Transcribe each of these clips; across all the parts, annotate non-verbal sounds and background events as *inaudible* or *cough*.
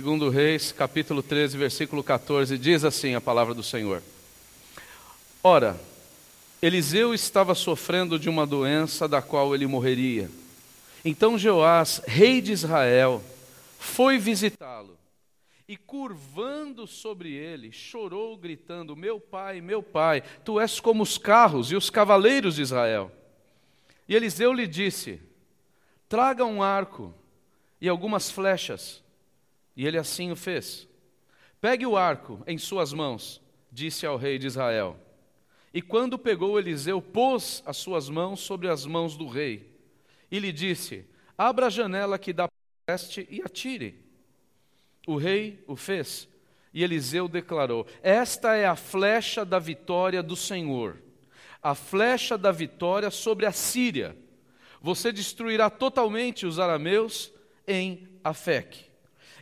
Segundo Reis, capítulo 13, versículo 14, diz assim a palavra do Senhor. Ora, Eliseu estava sofrendo de uma doença da qual ele morreria. Então Joás, rei de Israel, foi visitá-lo e, curvando sobre ele, chorou, gritando: Meu pai, meu pai, tu és como os carros e os cavaleiros de Israel. E Eliseu lhe disse: Traga um arco e algumas flechas. E ele assim o fez. Pegue o arco em suas mãos, disse ao rei de Israel. E quando pegou Eliseu, pôs as suas mãos sobre as mãos do rei e lhe disse: Abra a janela que dá para este e atire. O rei o fez e Eliseu declarou: Esta é a flecha da vitória do Senhor, a flecha da vitória sobre a Síria. Você destruirá totalmente os arameus em Afec.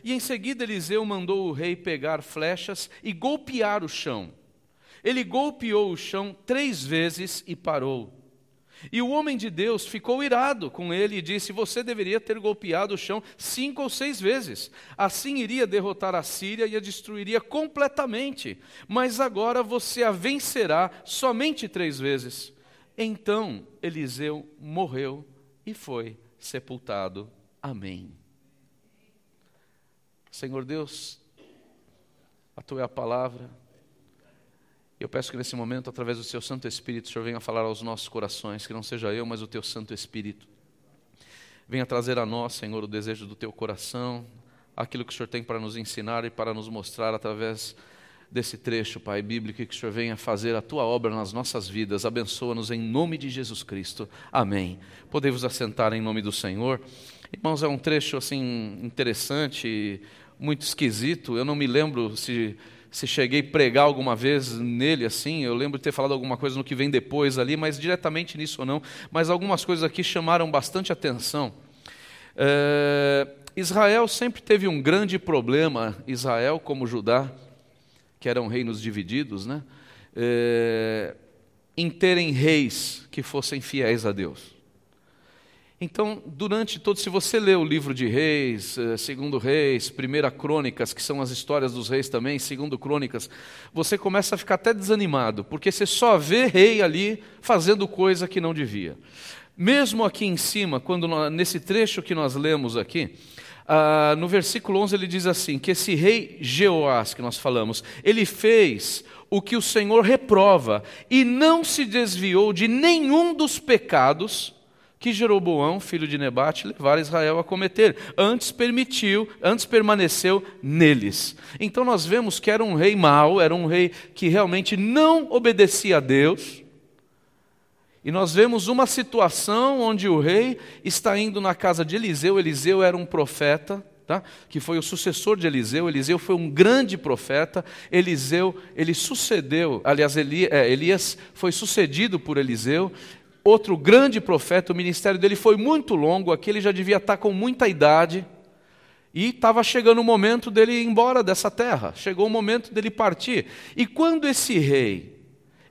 E em seguida Eliseu mandou o rei pegar flechas e golpear o chão. Ele golpeou o chão três vezes e parou. E o homem de Deus ficou irado com ele e disse: Você deveria ter golpeado o chão cinco ou seis vezes. Assim iria derrotar a Síria e a destruiria completamente. Mas agora você a vencerá somente três vezes. Então Eliseu morreu e foi sepultado. Amém. Senhor Deus, a tua é a palavra. Eu peço que nesse momento, através do seu Santo Espírito, o Senhor venha falar aos nossos corações, que não seja eu, mas o teu Santo Espírito. Venha trazer a nós, Senhor, o desejo do teu coração, aquilo que o Senhor tem para nos ensinar e para nos mostrar através desse trecho, Pai bíblico, que o Senhor venha fazer a tua obra nas nossas vidas. Abençoa-nos em nome de Jesus Cristo. Amém. Podemos assentar em nome do Senhor. Irmãos, é um trecho assim interessante, muito esquisito. Eu não me lembro se se cheguei a pregar alguma vez nele assim, eu lembro de ter falado alguma coisa no que vem depois ali, mas diretamente nisso ou não, mas algumas coisas aqui chamaram bastante atenção. É, Israel sempre teve um grande problema, Israel como Judá, que eram reinos divididos, né? É, em terem reis que fossem fiéis a Deus. Então, durante todo, se você lê o livro de Reis, eh, Segundo Reis, Primeira Crônicas, que são as histórias dos reis também, Segundo Crônicas, você começa a ficar até desanimado, porque você só vê rei ali fazendo coisa que não devia. Mesmo aqui em cima, quando nesse trecho que nós lemos aqui, ah, no versículo 11 ele diz assim: que esse rei Jeoás que nós falamos, ele fez o que o Senhor reprova e não se desviou de nenhum dos pecados que Jeroboão, filho de Nebate, levara Israel a cometer. Antes permitiu, antes permaneceu neles. Então nós vemos que era um rei mau, era um rei que realmente não obedecia a Deus. E nós vemos uma situação onde o rei está indo na casa de Eliseu. Eliseu era um profeta, tá? que foi o sucessor de Eliseu. Eliseu foi um grande profeta. Eliseu, ele sucedeu, aliás, é, Elias foi sucedido por Eliseu outro grande profeta, o ministério dele foi muito longo, aqui ele já devia estar com muita idade, e estava chegando o momento dele ir embora dessa terra, chegou o momento dele partir. E quando esse rei,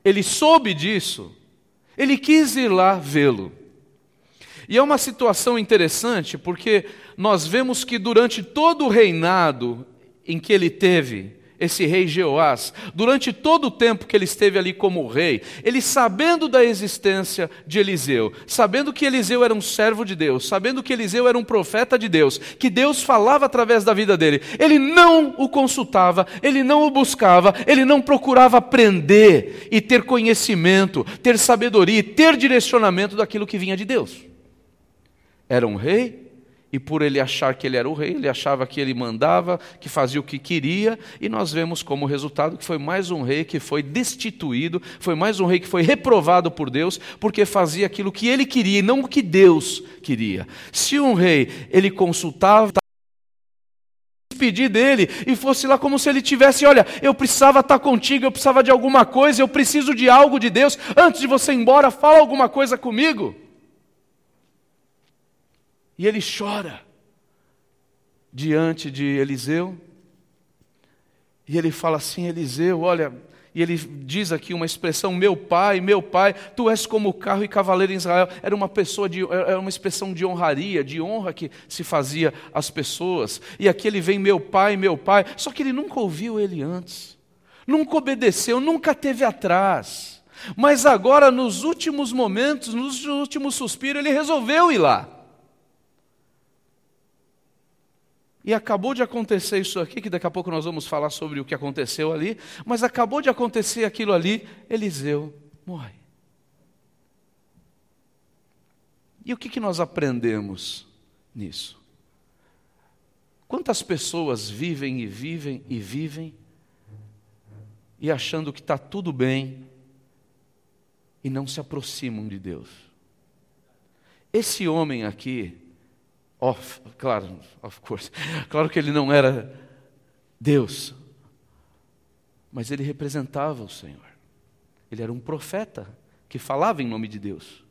ele soube disso, ele quis ir lá vê-lo. E é uma situação interessante, porque nós vemos que durante todo o reinado em que ele teve, esse rei Jeoás, durante todo o tempo que ele esteve ali como rei, ele sabendo da existência de Eliseu, sabendo que Eliseu era um servo de Deus, sabendo que Eliseu era um profeta de Deus, que Deus falava através da vida dele, ele não o consultava, ele não o buscava, ele não procurava aprender e ter conhecimento, ter sabedoria, ter direcionamento daquilo que vinha de Deus. Era um rei e por ele achar que ele era o rei, ele achava que ele mandava, que fazia o que queria, e nós vemos como resultado que foi mais um rei que foi destituído, foi mais um rei que foi reprovado por Deus, porque fazia aquilo que ele queria e não o que Deus queria. Se um rei ele consultava despedir dele e fosse lá como se ele tivesse, olha, eu precisava estar contigo, eu precisava de alguma coisa, eu preciso de algo de Deus, antes de você ir embora, fala alguma coisa comigo. E ele chora diante de Eliseu. E ele fala assim: Eliseu, olha, E ele diz aqui uma expressão, meu pai, meu pai, tu és como carro e cavaleiro em Israel. Era uma pessoa de, era uma expressão de honraria, de honra que se fazia às pessoas. E aqui ele vem, meu pai, meu pai. Só que ele nunca ouviu ele antes, nunca obedeceu, nunca teve atrás. Mas agora, nos últimos momentos, nos últimos suspiros, ele resolveu ir lá. E acabou de acontecer isso aqui, que daqui a pouco nós vamos falar sobre o que aconteceu ali, mas acabou de acontecer aquilo ali, Eliseu morre. E o que, que nós aprendemos nisso? Quantas pessoas vivem e vivem e vivem e achando que está tudo bem e não se aproximam de Deus? Esse homem aqui, Of, claro, of course. Claro que ele não era Deus, mas ele representava o Senhor. Ele era um profeta que falava em nome de Deus.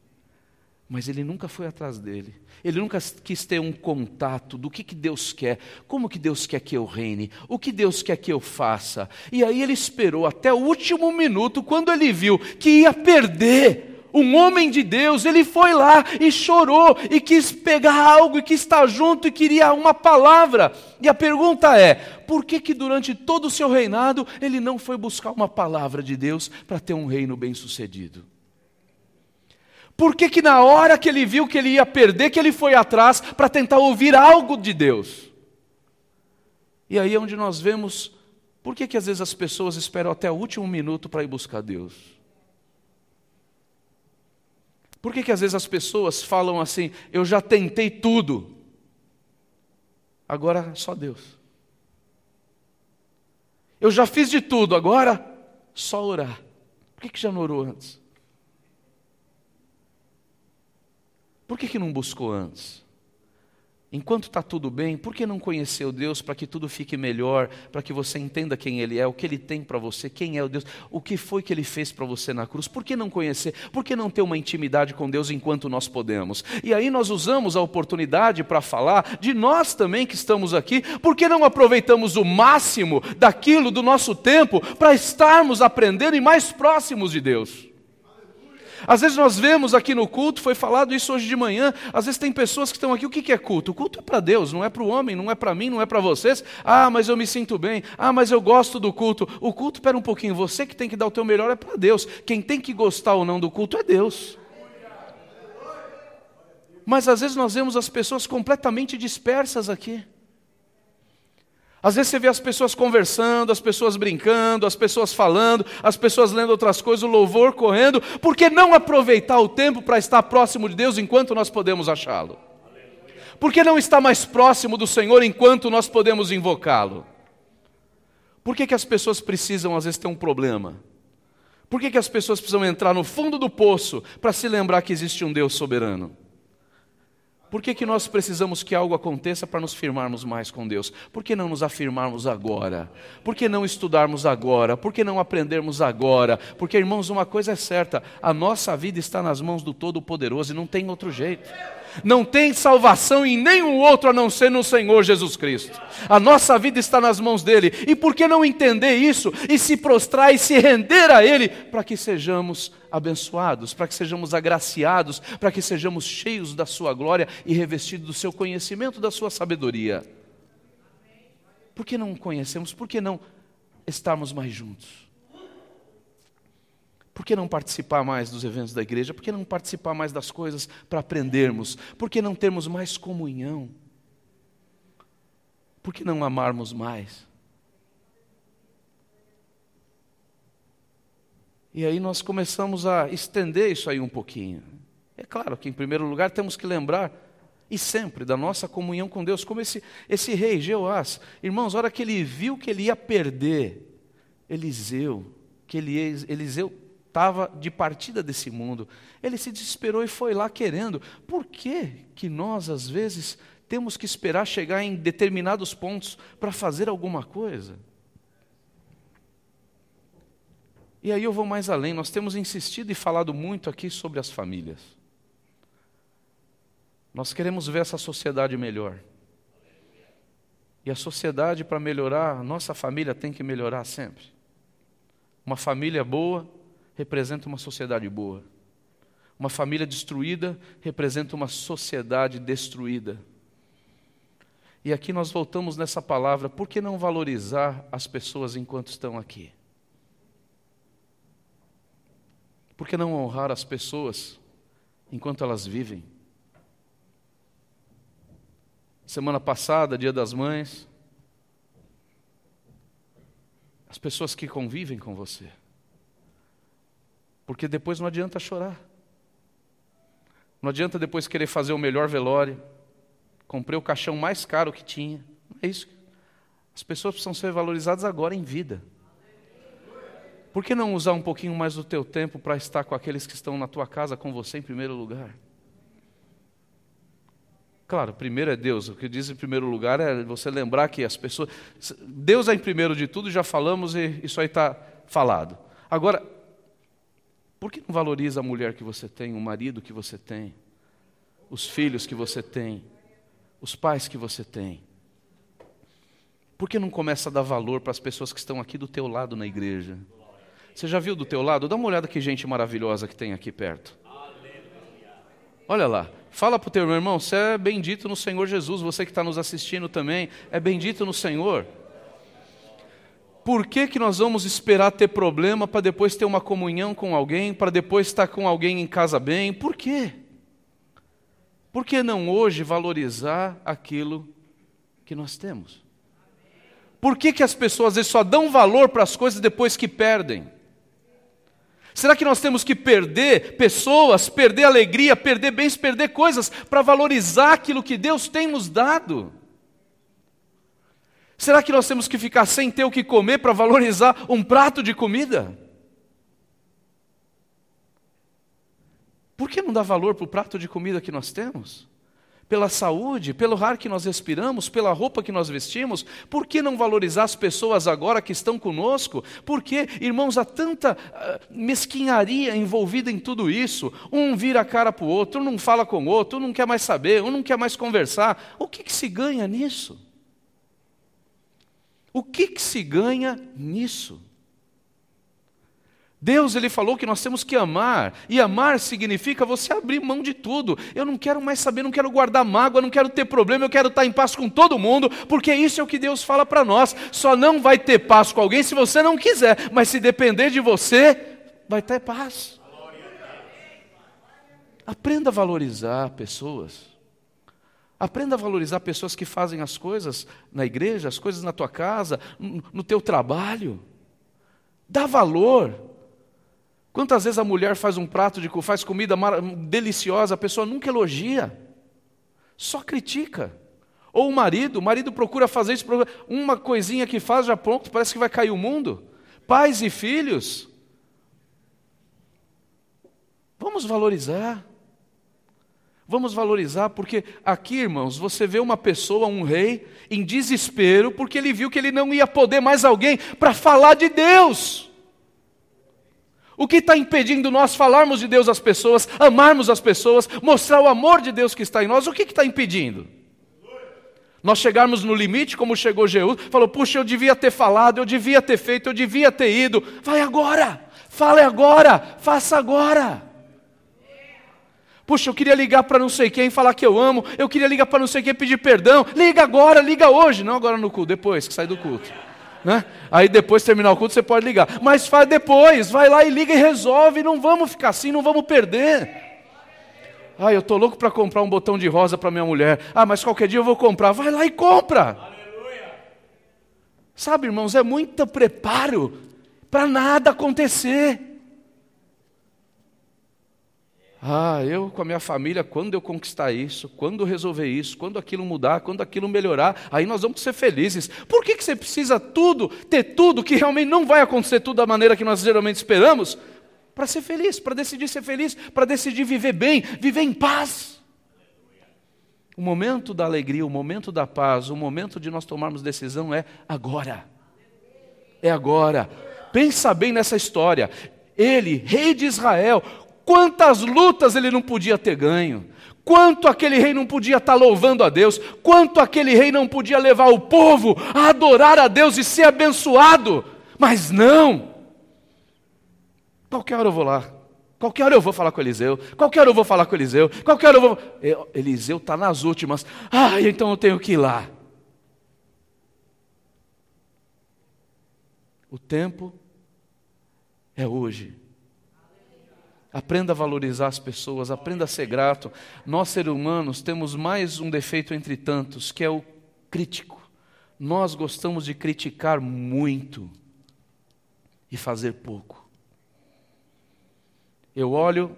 Mas ele nunca foi atrás dele. Ele nunca quis ter um contato do que, que Deus quer, como que Deus quer que eu reine, o que Deus quer que eu faça. E aí ele esperou até o último minuto, quando ele viu que ia perder um homem de Deus, ele foi lá e chorou e quis pegar algo e quis estar junto e queria uma palavra. E a pergunta é: por que que durante todo o seu reinado ele não foi buscar uma palavra de Deus para ter um reino bem-sucedido? Por que que na hora que ele viu que ele ia perder, que ele foi atrás para tentar ouvir algo de Deus? E aí é onde nós vemos por que que às vezes as pessoas esperam até o último minuto para ir buscar Deus? Por que, que às vezes as pessoas falam assim, eu já tentei tudo, agora só Deus. Eu já fiz de tudo, agora só orar. Por que, que já não orou antes? Por que, que não buscou antes? Enquanto está tudo bem, por que não conhecer o Deus para que tudo fique melhor, para que você entenda quem Ele é, o que Ele tem para você, quem é o Deus, o que foi que Ele fez para você na cruz? Por que não conhecer? Por que não ter uma intimidade com Deus enquanto nós podemos? E aí nós usamos a oportunidade para falar de nós também que estamos aqui, por que não aproveitamos o máximo daquilo do nosso tempo para estarmos aprendendo e mais próximos de Deus? Às vezes nós vemos aqui no culto, foi falado isso hoje de manhã, às vezes tem pessoas que estão aqui, o que é culto? O culto é para Deus, não é para o homem, não é para mim, não é para vocês. Ah, mas eu me sinto bem. Ah, mas eu gosto do culto. O culto, espera um pouquinho, você que tem que dar o teu melhor é para Deus. Quem tem que gostar ou não do culto é Deus. Mas às vezes nós vemos as pessoas completamente dispersas aqui. Às vezes você vê as pessoas conversando, as pessoas brincando, as pessoas falando, as pessoas lendo outras coisas, o louvor correndo. Por que não aproveitar o tempo para estar próximo de Deus enquanto nós podemos achá-lo? Por que não estar mais próximo do Senhor enquanto nós podemos invocá-lo? Por que, que as pessoas precisam, às vezes, ter um problema? Por que, que as pessoas precisam entrar no fundo do poço para se lembrar que existe um Deus soberano? Por que, que nós precisamos que algo aconteça para nos firmarmos mais com Deus? Por que não nos afirmarmos agora? Por que não estudarmos agora? Por que não aprendermos agora? Porque, irmãos, uma coisa é certa: a nossa vida está nas mãos do Todo-Poderoso e não tem outro jeito não tem salvação em nenhum outro a não ser no Senhor Jesus Cristo. A nossa vida está nas mãos dele. E por que não entender isso e se prostrar e se render a ele para que sejamos abençoados, para que sejamos agraciados, para que sejamos cheios da sua glória e revestidos do seu conhecimento, da sua sabedoria? Por que não conhecemos? Por que não estarmos mais juntos? Por que não participar mais dos eventos da igreja? Por que não participar mais das coisas para aprendermos? Por que não termos mais comunhão? Por que não amarmos mais? E aí nós começamos a estender isso aí um pouquinho. É claro que, em primeiro lugar, temos que lembrar, e sempre, da nossa comunhão com Deus, como esse, esse rei, Jeoás. Irmãos, a hora que ele viu que ele ia perder Eliseu, que Eliseu estava de partida desse mundo. Ele se desesperou e foi lá querendo. Por que que nós às vezes temos que esperar chegar em determinados pontos para fazer alguma coisa? E aí eu vou mais além, nós temos insistido e falado muito aqui sobre as famílias. Nós queremos ver essa sociedade melhor. E a sociedade, para melhorar, nossa família tem que melhorar sempre. Uma família boa representa uma sociedade boa. Uma família destruída representa uma sociedade destruída. E aqui nós voltamos nessa palavra, por que não valorizar as pessoas enquanto estão aqui? Por que não honrar as pessoas enquanto elas vivem? Semana passada, Dia das Mães, as pessoas que convivem com você. Porque depois não adianta chorar. Não adianta depois querer fazer o melhor velório. Comprei o caixão mais caro que tinha. Não é isso. As pessoas precisam ser valorizadas agora em vida. Por que não usar um pouquinho mais do teu tempo para estar com aqueles que estão na tua casa com você em primeiro lugar? Claro, primeiro é Deus. O que diz em primeiro lugar é você lembrar que as pessoas. Deus é em primeiro de tudo, já falamos e isso aí está falado. Agora, por que não valoriza a mulher que você tem, o marido que você tem, os filhos que você tem, os pais que você tem? Por que não começa a dar valor para as pessoas que estão aqui do teu lado na igreja? Você já viu do teu lado? Dá uma olhada que gente maravilhosa que tem aqui perto. Olha lá, fala para o teu irmão, você é bendito no Senhor Jesus, você que está nos assistindo também, é bendito no Senhor. Por que, que nós vamos esperar ter problema para depois ter uma comunhão com alguém, para depois estar com alguém em casa bem? Por quê? Por que não hoje valorizar aquilo que nós temos? Por que, que as pessoas às vezes só dão valor para as coisas depois que perdem? Será que nós temos que perder pessoas, perder alegria, perder bens, perder coisas para valorizar aquilo que Deus tem nos dado? Será que nós temos que ficar sem ter o que comer para valorizar um prato de comida? Por que não dá valor para o prato de comida que nós temos? Pela saúde, pelo ar que nós respiramos, pela roupa que nós vestimos, por que não valorizar as pessoas agora que estão conosco? Por que, irmãos, há tanta uh, mesquinharia envolvida em tudo isso? Um vira a cara para o outro, um não fala com o outro, um não quer mais saber, um não quer mais conversar. O que, que se ganha nisso? O que, que se ganha nisso? Deus ele falou que nós temos que amar, e amar significa você abrir mão de tudo. Eu não quero mais saber, não quero guardar mágoa, não quero ter problema, eu quero estar em paz com todo mundo, porque isso é o que Deus fala para nós. Só não vai ter paz com alguém se você não quiser, mas se depender de você, vai ter paz. Aprenda a valorizar pessoas. Aprenda a valorizar pessoas que fazem as coisas na igreja, as coisas na tua casa, no teu trabalho. Dá valor. Quantas vezes a mulher faz um prato de faz comida deliciosa, a pessoa nunca elogia, só critica. Ou o marido, o marido procura fazer isso, uma coisinha que faz já pronto, parece que vai cair o mundo. Pais e filhos, vamos valorizar. Vamos valorizar, porque aqui, irmãos, você vê uma pessoa, um rei, em desespero, porque ele viu que ele não ia poder mais alguém para falar de Deus. O que está impedindo nós falarmos de Deus às pessoas, amarmos as pessoas, mostrar o amor de Deus que está em nós? O que está impedindo? Nós chegarmos no limite, como chegou Jeú, falou: Puxa, eu devia ter falado, eu devia ter feito, eu devia ter ido. Vai agora, fale agora, faça agora. Puxa, eu queria ligar para não sei quem, falar que eu amo. Eu queria ligar para não sei quem, pedir perdão. Liga agora, liga hoje. Não agora no culto, depois que sai do culto. Né? Aí depois terminar o culto você pode ligar. Mas faz depois, vai lá e liga e resolve. Não vamos ficar assim, não vamos perder. Ah, eu estou louco para comprar um botão de rosa para minha mulher. Ah, mas qualquer dia eu vou comprar. Vai lá e compra. Aleluia. Sabe, irmãos, é muito preparo para nada acontecer. Ah, eu com a minha família, quando eu conquistar isso, quando eu resolver isso, quando aquilo mudar, quando aquilo melhorar, aí nós vamos ser felizes. Por que, que você precisa tudo, ter tudo, que realmente não vai acontecer tudo da maneira que nós geralmente esperamos? Para ser feliz, para decidir ser feliz, para decidir viver bem, viver em paz. O momento da alegria, o momento da paz, o momento de nós tomarmos decisão é agora. É agora. Pensa bem nessa história. Ele, rei de Israel, Quantas lutas ele não podia ter ganho, quanto aquele rei não podia estar louvando a Deus, quanto aquele rei não podia levar o povo a adorar a Deus e ser abençoado, mas não. Qualquer hora eu vou lá. Qualquer hora eu vou falar com Eliseu. Qualquer hora eu vou falar com Eliseu. Qualquer hora eu vou. Eliseu está nas últimas. Ah, então eu tenho que ir lá. O tempo é hoje. Aprenda a valorizar as pessoas, aprenda a ser grato. Nós, seres humanos, temos mais um defeito entre tantos, que é o crítico. Nós gostamos de criticar muito e fazer pouco. Eu olho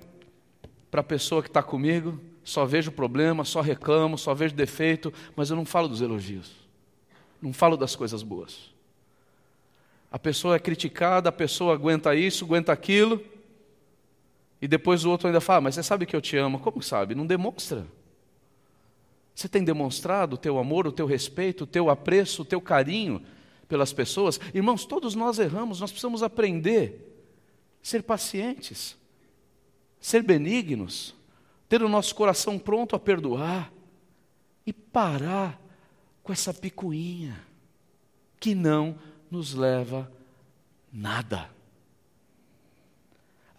para a pessoa que está comigo, só vejo problema, só reclamo, só vejo defeito, mas eu não falo dos elogios, não falo das coisas boas. A pessoa é criticada, a pessoa aguenta isso, aguenta aquilo, e depois o outro ainda fala, mas você sabe que eu te amo. Como sabe? Não demonstra. Você tem demonstrado o teu amor, o teu respeito, o teu apreço, o teu carinho pelas pessoas? Irmãos, todos nós erramos, nós precisamos aprender a ser pacientes, ser benignos, ter o nosso coração pronto a perdoar e parar com essa picuinha que não nos leva nada.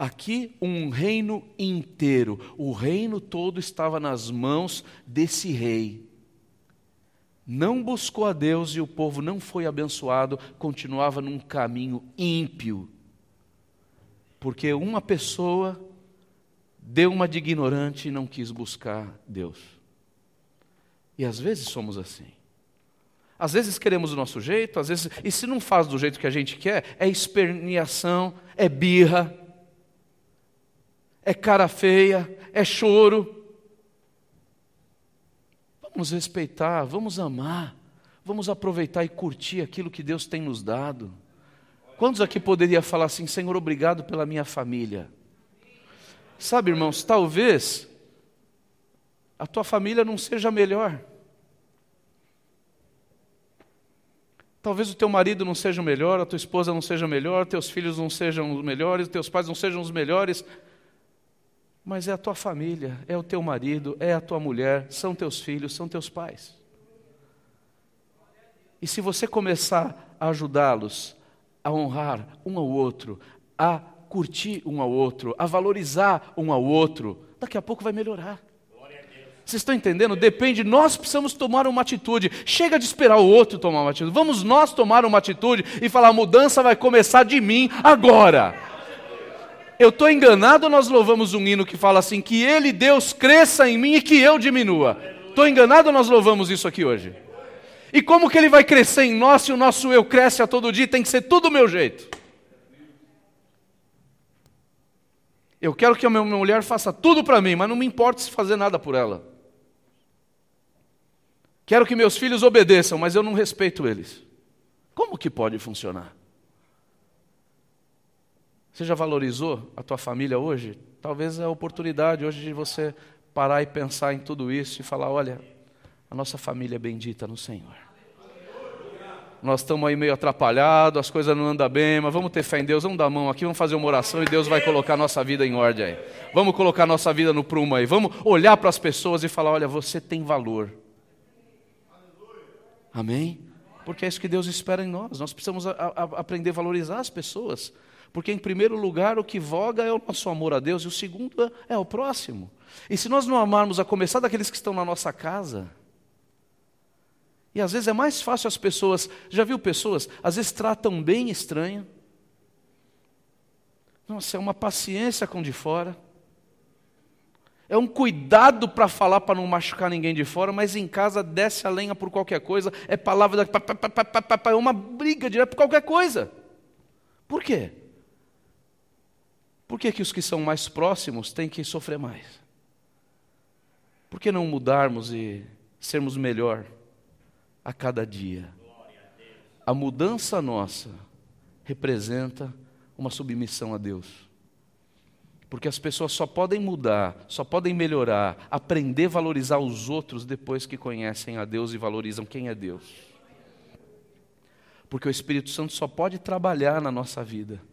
Aqui um reino inteiro, o reino todo estava nas mãos desse rei. Não buscou a Deus e o povo não foi abençoado, continuava num caminho ímpio. Porque uma pessoa deu uma de ignorante e não quis buscar Deus. E às vezes somos assim. Às vezes queremos do nosso jeito, às vezes, e se não faz do jeito que a gente quer, é esperneação, é birra, é cara feia, é choro. Vamos respeitar, vamos amar, vamos aproveitar e curtir aquilo que Deus tem nos dado. Quantos aqui poderia falar assim, Senhor, obrigado pela minha família? Sabe, irmãos, talvez a tua família não seja melhor. Talvez o teu marido não seja o melhor, a tua esposa não seja melhor, teus filhos não sejam os melhores, teus pais não sejam os melhores, mas é a tua família, é o teu marido, é a tua mulher, são teus filhos, são teus pais. E se você começar a ajudá-los a honrar um ao outro, a curtir um ao outro, a valorizar um ao outro, daqui a pouco vai melhorar. Vocês estão entendendo? Depende, nós precisamos tomar uma atitude. Chega de esperar o outro tomar uma atitude. Vamos nós tomar uma atitude e falar: a mudança vai começar de mim agora. Eu estou enganado ou nós louvamos um hino que fala assim: que Ele, Deus, cresça em mim e que eu diminua? Estou enganado ou nós louvamos isso aqui hoje? E como que Ele vai crescer em nós se o nosso eu cresce a todo dia? Tem que ser tudo do meu jeito. Eu quero que a minha mulher faça tudo para mim, mas não me importa se fazer nada por ela. Quero que meus filhos obedeçam, mas eu não respeito eles. Como que pode funcionar? Você já valorizou a tua família hoje? Talvez é a oportunidade hoje de você parar e pensar em tudo isso e falar: olha, a nossa família é bendita no Senhor. Nós estamos aí meio atrapalhados, as coisas não andam bem, mas vamos ter fé em Deus, vamos dar a mão aqui, vamos fazer uma oração e Deus vai colocar nossa vida em ordem aí. Vamos colocar nossa vida no prumo aí. Vamos olhar para as pessoas e falar: olha, você tem valor. Amém? Porque é isso que Deus espera em nós. Nós precisamos a, a, aprender a valorizar as pessoas. Porque, em primeiro lugar, o que voga é o nosso amor a Deus, e o segundo é o próximo. E se nós não amarmos, a começar daqueles que estão na nossa casa, e às vezes é mais fácil as pessoas, já viu pessoas, às vezes tratam bem estranho. Nossa, é uma paciência com de fora. É um cuidado para falar para não machucar ninguém de fora, mas em casa desce a lenha por qualquer coisa, é palavra da. É uma briga direto por qualquer coisa. Por quê? Por que, que os que são mais próximos têm que sofrer mais? Por que não mudarmos e sermos melhor a cada dia? A mudança nossa representa uma submissão a Deus. Porque as pessoas só podem mudar, só podem melhorar, aprender a valorizar os outros depois que conhecem a Deus e valorizam quem é Deus. Porque o Espírito Santo só pode trabalhar na nossa vida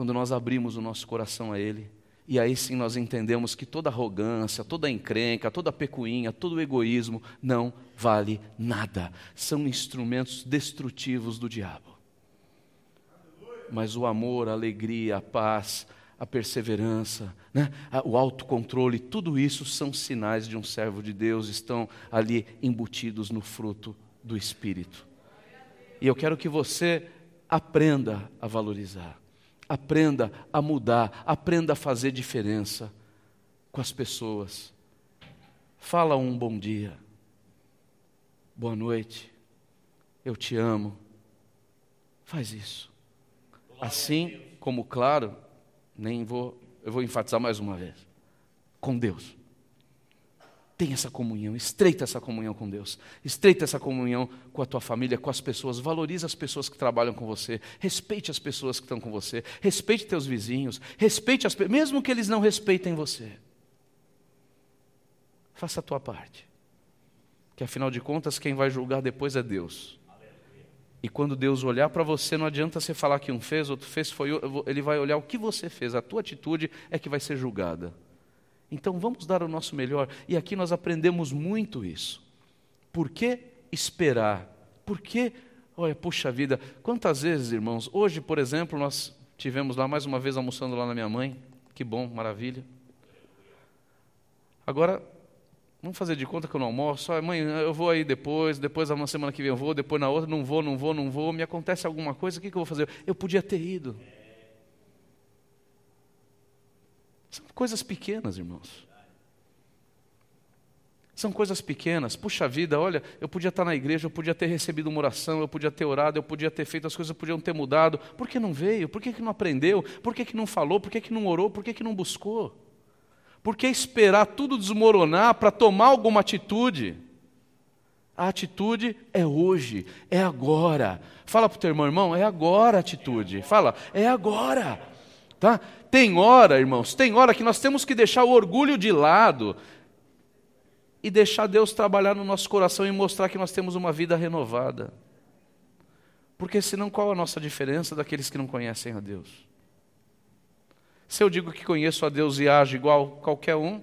quando nós abrimos o nosso coração a Ele. E aí sim nós entendemos que toda arrogância, toda encrenca, toda pecuinha, todo egoísmo não vale nada. São instrumentos destrutivos do diabo. mas o amor, a alegria, a paz, a perseverança, né? o autocontrole, tudo isso são sinais de um servo de Deus, estão ali embutidos no fruto do Espírito. E eu quero que você aprenda a valorizar, aprenda a mudar, aprenda a fazer diferença com as pessoas. Fala um bom dia, boa noite, eu te amo. Faz isso. Assim como, claro, nem vou, eu vou enfatizar mais uma vez. Com Deus. Tenha essa comunhão, estreita essa comunhão com Deus, estreita essa comunhão com a tua família, com as pessoas, valorize as pessoas que trabalham com você, respeite as pessoas que estão com você, respeite teus vizinhos, respeite as mesmo que eles não respeitem você. Faça a tua parte. Que afinal de contas, quem vai julgar depois é Deus. E quando Deus olhar para você, não adianta você falar que um fez, outro fez, foi, ele vai olhar o que você fez, a tua atitude é que vai ser julgada. Então vamos dar o nosso melhor. E aqui nós aprendemos muito isso. Por que esperar? Por que, olha, puxa vida, quantas vezes, irmãos, hoje, por exemplo, nós tivemos lá mais uma vez almoçando lá na minha mãe, que bom, maravilha. Agora, Vamos fazer de conta que eu não almoço. Ah, mãe, eu vou aí depois, depois uma semana que vem eu vou, depois na outra, não vou, não vou, não vou. Me acontece alguma coisa, o que, que eu vou fazer? Eu podia ter ido. São coisas pequenas, irmãos. São coisas pequenas. Puxa vida, olha, eu podia estar na igreja, eu podia ter recebido uma oração, eu podia ter orado, eu podia ter feito as coisas, podiam ter mudado. Por que não veio? Por que, que não aprendeu? Por que, que não falou? Por que, que não orou? Por que, que não buscou? Por que esperar tudo desmoronar para tomar alguma atitude? A atitude é hoje, é agora. Fala para o teu irmão, irmão, é agora a atitude. Fala, é agora. Tá? Tem hora, irmãos, tem hora que nós temos que deixar o orgulho de lado e deixar Deus trabalhar no nosso coração e mostrar que nós temos uma vida renovada. Porque senão qual a nossa diferença daqueles que não conhecem a Deus? Se eu digo que conheço a Deus e ajo igual qualquer um,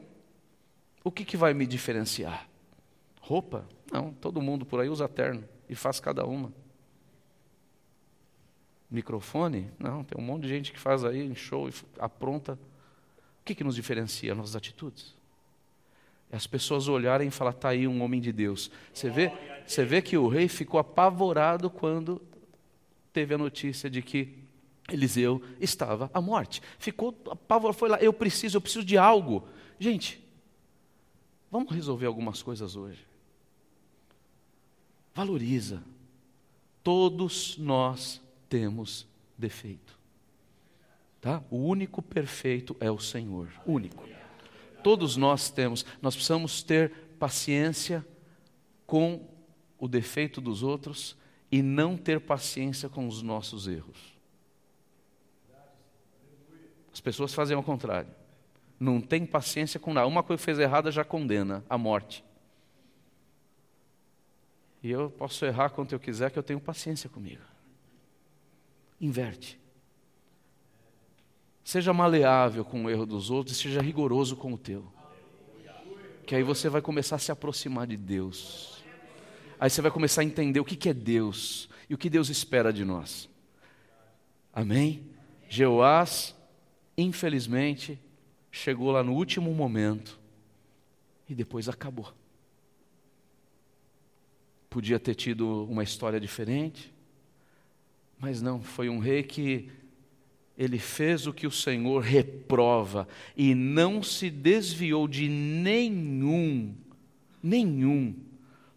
o que, que vai me diferenciar? Roupa? Não, todo mundo por aí usa terno e faz cada uma. Microfone? Não, tem um monte de gente que faz aí em show e apronta. O que, que nos diferencia? Nossas atitudes. É as pessoas olharem e falar, está aí um homem de Deus. Você vê, você vê que o rei ficou apavorado quando teve a notícia de que Eliseu estava à morte. Ficou apavorado, foi lá, eu preciso, eu preciso de algo. Gente, vamos resolver algumas coisas hoje. Valoriza. Todos nós temos defeito. Tá? O único perfeito é o Senhor, único. Todos nós temos, nós precisamos ter paciência com o defeito dos outros e não ter paciência com os nossos erros. As pessoas fazem ao contrário. Não tem paciência com nada. Uma coisa que fez errada já condena a morte. E eu posso errar quanto eu quiser, que eu tenho paciência comigo. Inverte. Seja maleável com o erro dos outros e seja rigoroso com o teu. Que aí você vai começar a se aproximar de Deus. Aí você vai começar a entender o que é Deus e o que Deus espera de nós. Amém? Jeoás infelizmente, chegou lá no último momento e depois acabou. Podia ter tido uma história diferente, mas não, foi um rei que ele fez o que o Senhor reprova e não se desviou de nenhum, nenhum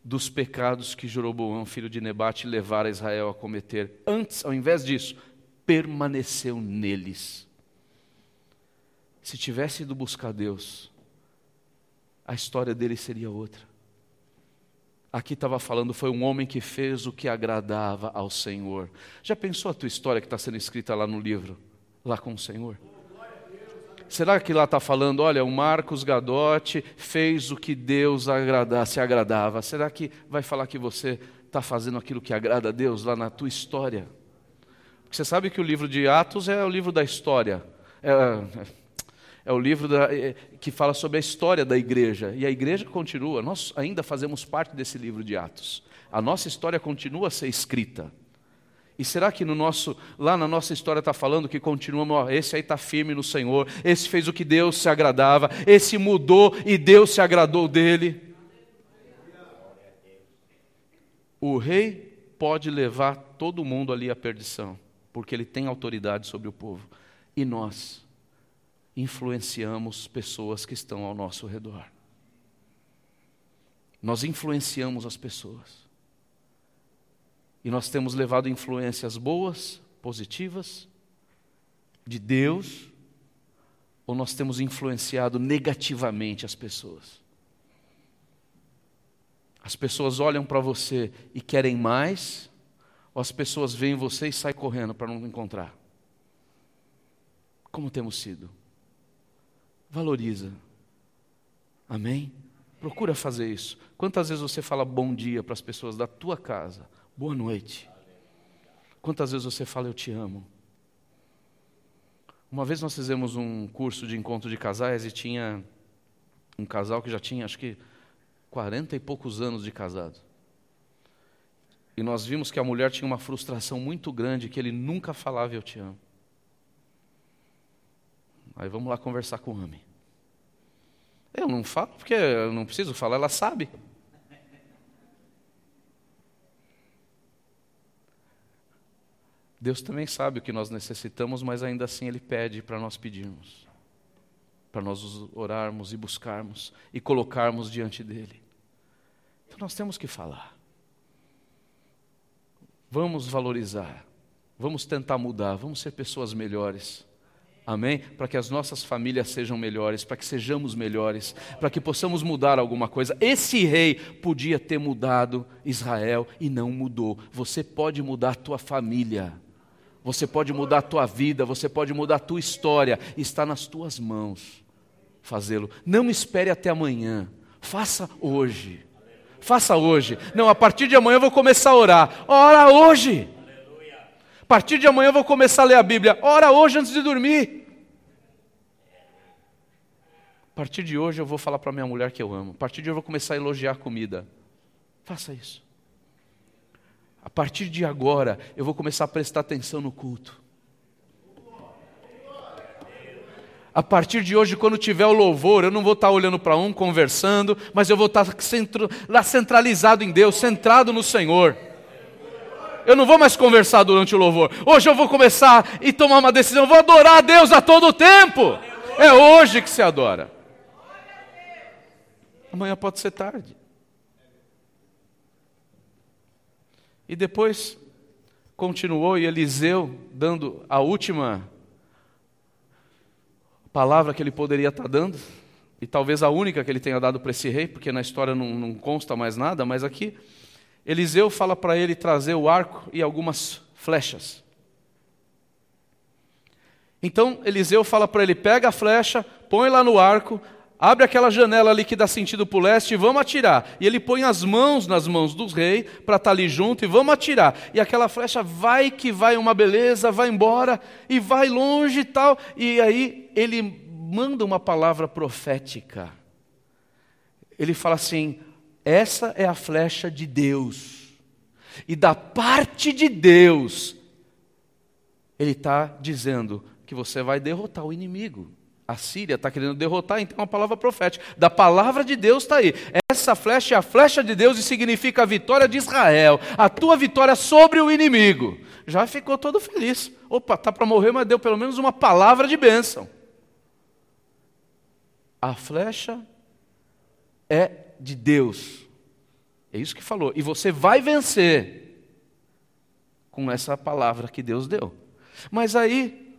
dos pecados que Jeroboão, filho de Nebate, levara Israel a cometer. Antes, ao invés disso, permaneceu neles. Se tivesse ido buscar Deus, a história dele seria outra. Aqui estava falando, foi um homem que fez o que agradava ao Senhor. Já pensou a tua história que está sendo escrita lá no livro, lá com o Senhor? Será que lá está falando, olha, o Marcos Gadotti fez o que Deus se agradava? Será que vai falar que você está fazendo aquilo que agrada a Deus lá na tua história? Porque você sabe que o livro de Atos é o livro da história. É, é o livro da, é, que fala sobre a história da igreja. E a igreja continua, nós ainda fazemos parte desse livro de Atos. A nossa história continua a ser escrita. E será que no nosso, lá na nossa história está falando que continuamos, ó, esse aí está firme no Senhor, esse fez o que Deus se agradava, esse mudou e Deus se agradou dele? O rei pode levar todo mundo ali à perdição, porque ele tem autoridade sobre o povo. E nós influenciamos pessoas que estão ao nosso redor. Nós influenciamos as pessoas. E nós temos levado influências boas, positivas, de Deus, ou nós temos influenciado negativamente as pessoas? As pessoas olham para você e querem mais, ou as pessoas veem você e saem correndo para não encontrar? Como temos sido? Valoriza. Amém? Procura fazer isso. Quantas vezes você fala bom dia para as pessoas da tua casa? Boa noite. Quantas vezes você fala eu te amo? Uma vez nós fizemos um curso de encontro de casais e tinha um casal que já tinha, acho que, quarenta e poucos anos de casado. E nós vimos que a mulher tinha uma frustração muito grande, que ele nunca falava eu te amo. Aí vamos lá conversar com o homem. Eu não falo porque eu não preciso falar, ela sabe. Deus também sabe o que nós necessitamos, mas ainda assim Ele pede para nós pedirmos, para nós orarmos e buscarmos e colocarmos diante dEle. Então nós temos que falar. Vamos valorizar, vamos tentar mudar, vamos ser pessoas melhores. Amém? Para que as nossas famílias sejam melhores, para que sejamos melhores, para que possamos mudar alguma coisa. Esse rei podia ter mudado Israel e não mudou. Você pode mudar a tua família. Você pode mudar a tua vida, você pode mudar a tua história, está nas tuas mãos fazê-lo. Não espere até amanhã, faça hoje. Faça hoje. Não, a partir de amanhã eu vou começar a orar. Ora hoje. Partir de amanhã eu vou começar a ler a Bíblia. Ora hoje antes de dormir. A partir de hoje eu vou falar para minha mulher que eu amo. A partir de hoje eu vou começar a elogiar a comida. Faça isso. A partir de agora, eu vou começar a prestar atenção no culto. A partir de hoje, quando tiver o louvor, eu não vou estar olhando para um, conversando, mas eu vou estar centro, lá centralizado em Deus, centrado no Senhor. Eu não vou mais conversar durante o louvor. Hoje eu vou começar e tomar uma decisão. Eu vou adorar a Deus a todo tempo. É hoje que se adora. Amanhã pode ser tarde. E depois continuou e Eliseu, dando a última palavra que ele poderia estar dando, e talvez a única que ele tenha dado para esse rei, porque na história não, não consta mais nada, mas aqui, Eliseu fala para ele trazer o arco e algumas flechas. Então Eliseu fala para ele: pega a flecha, põe lá no arco, abre aquela janela ali que dá sentido para o leste e vamos atirar. E ele põe as mãos nas mãos do rei para estar tá ali junto e vamos atirar. E aquela flecha vai que vai uma beleza, vai embora e vai longe e tal. E aí ele manda uma palavra profética. Ele fala assim: essa é a flecha de Deus. E da parte de Deus, ele está dizendo que você vai derrotar o inimigo. A Síria está querendo derrotar, então é uma palavra profética. Da palavra de Deus está aí. Essa flecha é a flecha de Deus e significa a vitória de Israel. A tua vitória sobre o inimigo. Já ficou todo feliz. Opa, está para morrer, mas deu pelo menos uma palavra de bênção. A flecha é de Deus. É isso que falou. E você vai vencer com essa palavra que Deus deu. Mas aí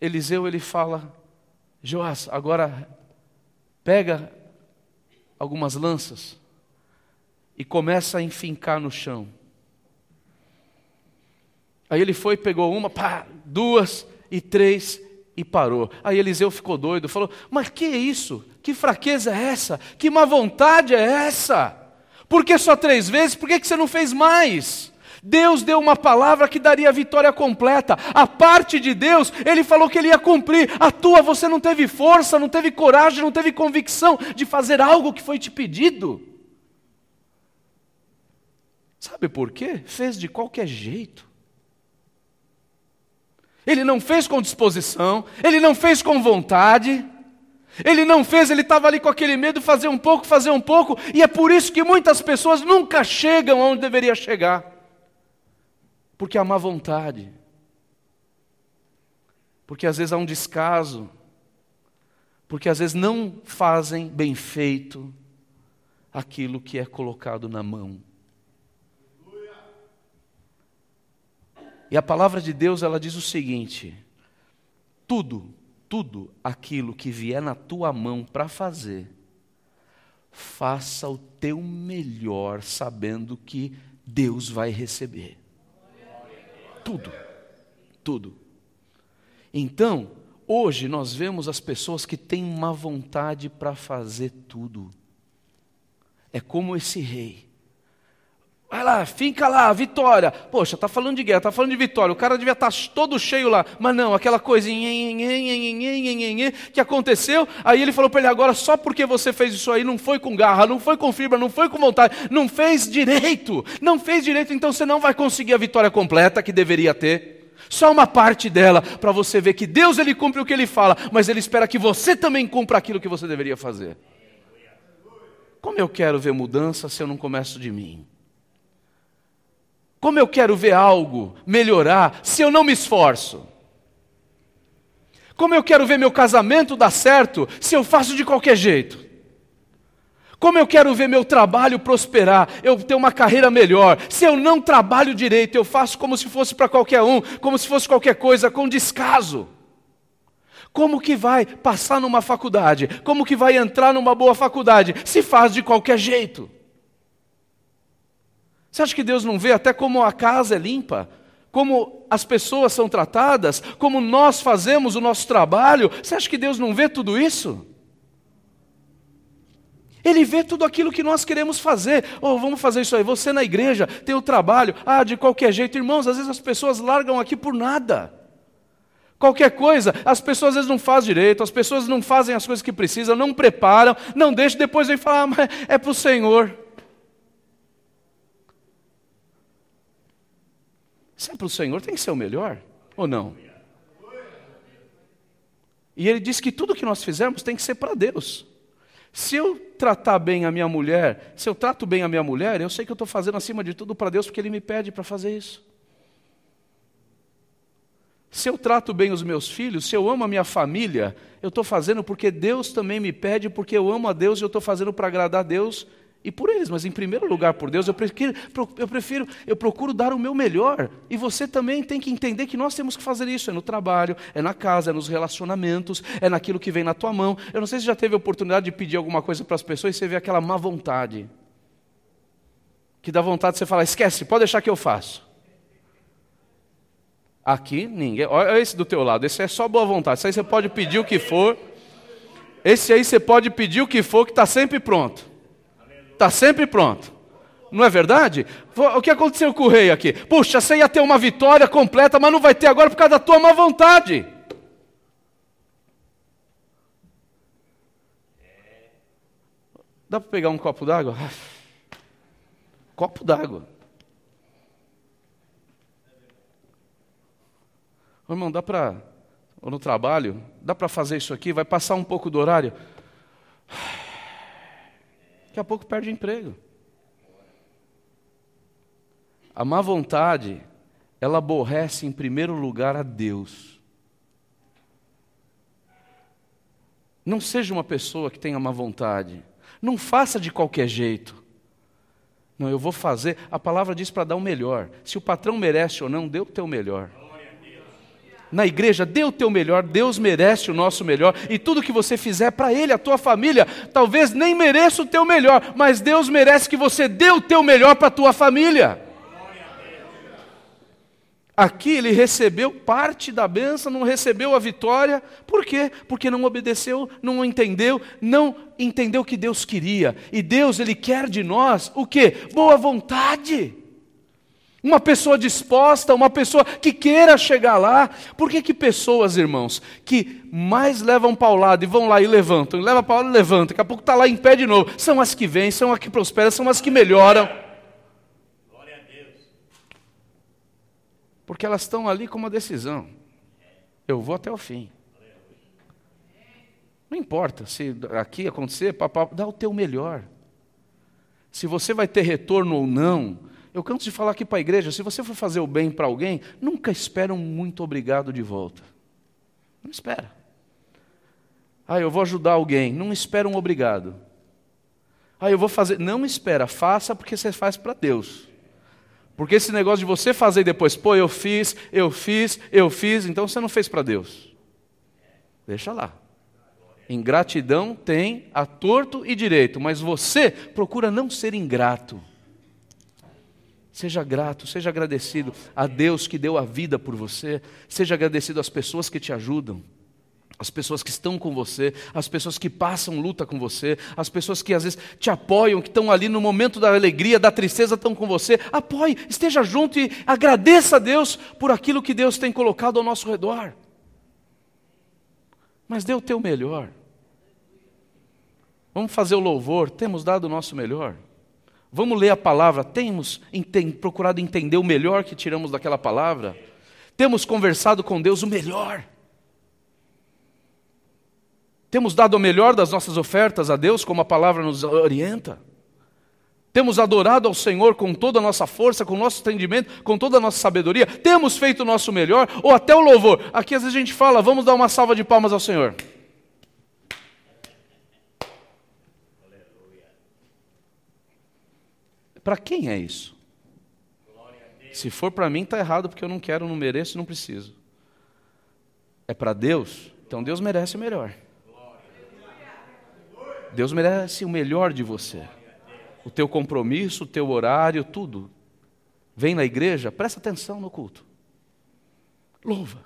Eliseu ele fala: Joás, agora pega algumas lanças e começa a enfincar no chão. Aí ele foi, pegou uma, pá, duas e três e parou. Aí Eliseu ficou doido, falou: Mas que é isso? Que fraqueza é essa? Que má vontade é essa? Por que só três vezes? Por que você não fez mais? Deus deu uma palavra que daria a vitória completa. A parte de Deus, Ele falou que Ele ia cumprir. A tua, você não teve força, não teve coragem, não teve convicção de fazer algo que foi te pedido. Sabe por quê? Fez de qualquer jeito. Ele não fez com disposição, ele não fez com vontade, ele não fez, ele estava ali com aquele medo, fazer um pouco, fazer um pouco, e é por isso que muitas pessoas nunca chegam onde deveria chegar. Porque há má vontade. Porque às vezes há um descaso. Porque às vezes não fazem bem feito aquilo que é colocado na mão. E a palavra de Deus, ela diz o seguinte: tudo, tudo aquilo que vier na tua mão para fazer, faça o teu melhor, sabendo que Deus vai receber. Tudo, tudo. Então, hoje nós vemos as pessoas que têm uma vontade para fazer tudo. É como esse rei Vai lá, fica lá, vitória. Poxa, tá falando de guerra, tá falando de vitória. O cara devia estar tá todo cheio lá. Mas não, aquela coisinha que aconteceu. Aí ele falou para ele agora, só porque você fez isso aí, não foi com garra, não foi com fibra, não foi com vontade, não fez direito. Não fez direito, então você não vai conseguir a vitória completa que deveria ter. Só uma parte dela, para você ver que Deus ele cumpre o que ele fala, mas ele espera que você também cumpra aquilo que você deveria fazer. Como eu quero ver mudança se eu não começo de mim? Como eu quero ver algo melhorar se eu não me esforço? Como eu quero ver meu casamento dar certo se eu faço de qualquer jeito? Como eu quero ver meu trabalho prosperar, eu ter uma carreira melhor, se eu não trabalho direito, eu faço como se fosse para qualquer um, como se fosse qualquer coisa, com descaso. Como que vai passar numa faculdade? Como que vai entrar numa boa faculdade? Se faz de qualquer jeito. Você acha que Deus não vê até como a casa é limpa? Como as pessoas são tratadas? Como nós fazemos o nosso trabalho? Você acha que Deus não vê tudo isso? Ele vê tudo aquilo que nós queremos fazer. Oh, vamos fazer isso aí. Você na igreja tem o trabalho. Ah, de qualquer jeito. Irmãos, às vezes as pessoas largam aqui por nada. Qualquer coisa, as pessoas às vezes não fazem direito, as pessoas não fazem as coisas que precisam, não preparam, não deixam, depois vem falar, ah, mas é para o Senhor. Se é para o Senhor, tem que ser o melhor, ou não? E ele diz que tudo que nós fizermos tem que ser para Deus. Se eu tratar bem a minha mulher, se eu trato bem a minha mulher, eu sei que eu estou fazendo acima de tudo para Deus, porque Ele me pede para fazer isso. Se eu trato bem os meus filhos, se eu amo a minha família, eu estou fazendo porque Deus também me pede, porque eu amo a Deus e eu estou fazendo para agradar a Deus e por eles, mas em primeiro lugar por Deus, eu prefiro, eu prefiro, eu procuro dar o meu melhor. E você também tem que entender que nós temos que fazer isso, é no trabalho, é na casa, é nos relacionamentos, é naquilo que vem na tua mão. Eu não sei se já teve a oportunidade de pedir alguma coisa para as pessoas e você vê aquela má vontade. Que dá vontade de você falar, esquece, pode deixar que eu faço. Aqui ninguém. Olha esse do teu lado, esse é só boa vontade. Esse aí você pode pedir o que for. Esse aí você pode pedir o que for, que está sempre pronto. Está sempre pronto. Não é verdade? O que aconteceu com o rei aqui? Puxa, você ia ter uma vitória completa, mas não vai ter agora por causa da tua má vontade. Dá para pegar um copo d'água? *sighs* Copo d'água. Irmão, dá para, ou no trabalho, dá para fazer isso aqui? Vai passar um pouco do horário? *sighs* Daqui a pouco perde o emprego. A má vontade, ela aborrece em primeiro lugar a Deus. Não seja uma pessoa que tenha má vontade. Não faça de qualquer jeito. Não, eu vou fazer. A palavra diz para dar o melhor. Se o patrão merece ou não, dê o teu melhor na igreja, dê o teu melhor, Deus merece o nosso melhor, e tudo que você fizer para Ele, a tua família, talvez nem mereça o teu melhor, mas Deus merece que você dê o teu melhor para a tua família. Aqui ele recebeu parte da benção, não recebeu a vitória, por quê? Porque não obedeceu, não entendeu, não entendeu o que Deus queria. E Deus, Ele quer de nós o que? Boa vontade. Uma pessoa disposta, uma pessoa que queira chegar lá. Por que, que pessoas, irmãos, que mais levam paulado e vão lá e levantam, leva paulado e levantam, daqui a pouco está lá em pé de novo, são as que vêm, são as que prosperam, são as que melhoram. Porque elas estão ali com uma decisão. Eu vou até o fim. Não importa se aqui acontecer, papá, dá o teu melhor. Se você vai ter retorno ou não, eu canso de falar aqui para a igreja: se você for fazer o bem para alguém, nunca espera um muito obrigado de volta. Não espera. Ah, eu vou ajudar alguém. Não espera um obrigado. Ah, eu vou fazer. Não espera, faça porque você faz para Deus. Porque esse negócio de você fazer depois, pô, eu fiz, eu fiz, eu fiz, então você não fez para Deus. Deixa lá. Ingratidão tem a torto e direito, mas você procura não ser ingrato. Seja grato, seja agradecido a Deus que deu a vida por você, seja agradecido às pessoas que te ajudam as pessoas que estão com você, as pessoas que passam luta com você, as pessoas que às vezes te apoiam, que estão ali no momento da alegria, da tristeza, estão com você. Apoie, esteja junto e agradeça a Deus por aquilo que Deus tem colocado ao nosso redor. Mas dê o teu melhor. Vamos fazer o louvor, temos dado o nosso melhor. Vamos ler a palavra, temos procurado entender o melhor que tiramos daquela palavra. Temos conversado com Deus o melhor. Temos dado o melhor das nossas ofertas a Deus, como a palavra nos orienta. Temos adorado ao Senhor com toda a nossa força, com o nosso entendimento, com toda a nossa sabedoria. Temos feito o nosso melhor, ou até o louvor. Aqui às vezes a gente fala, vamos dar uma salva de palmas ao Senhor. Para quem é isso? Se for para mim, está errado, porque eu não quero, não mereço, não preciso. É para Deus? Então Deus merece o melhor. Deus merece o melhor de você. O teu compromisso, o teu horário, tudo. Vem na igreja, presta atenção no culto. Louva.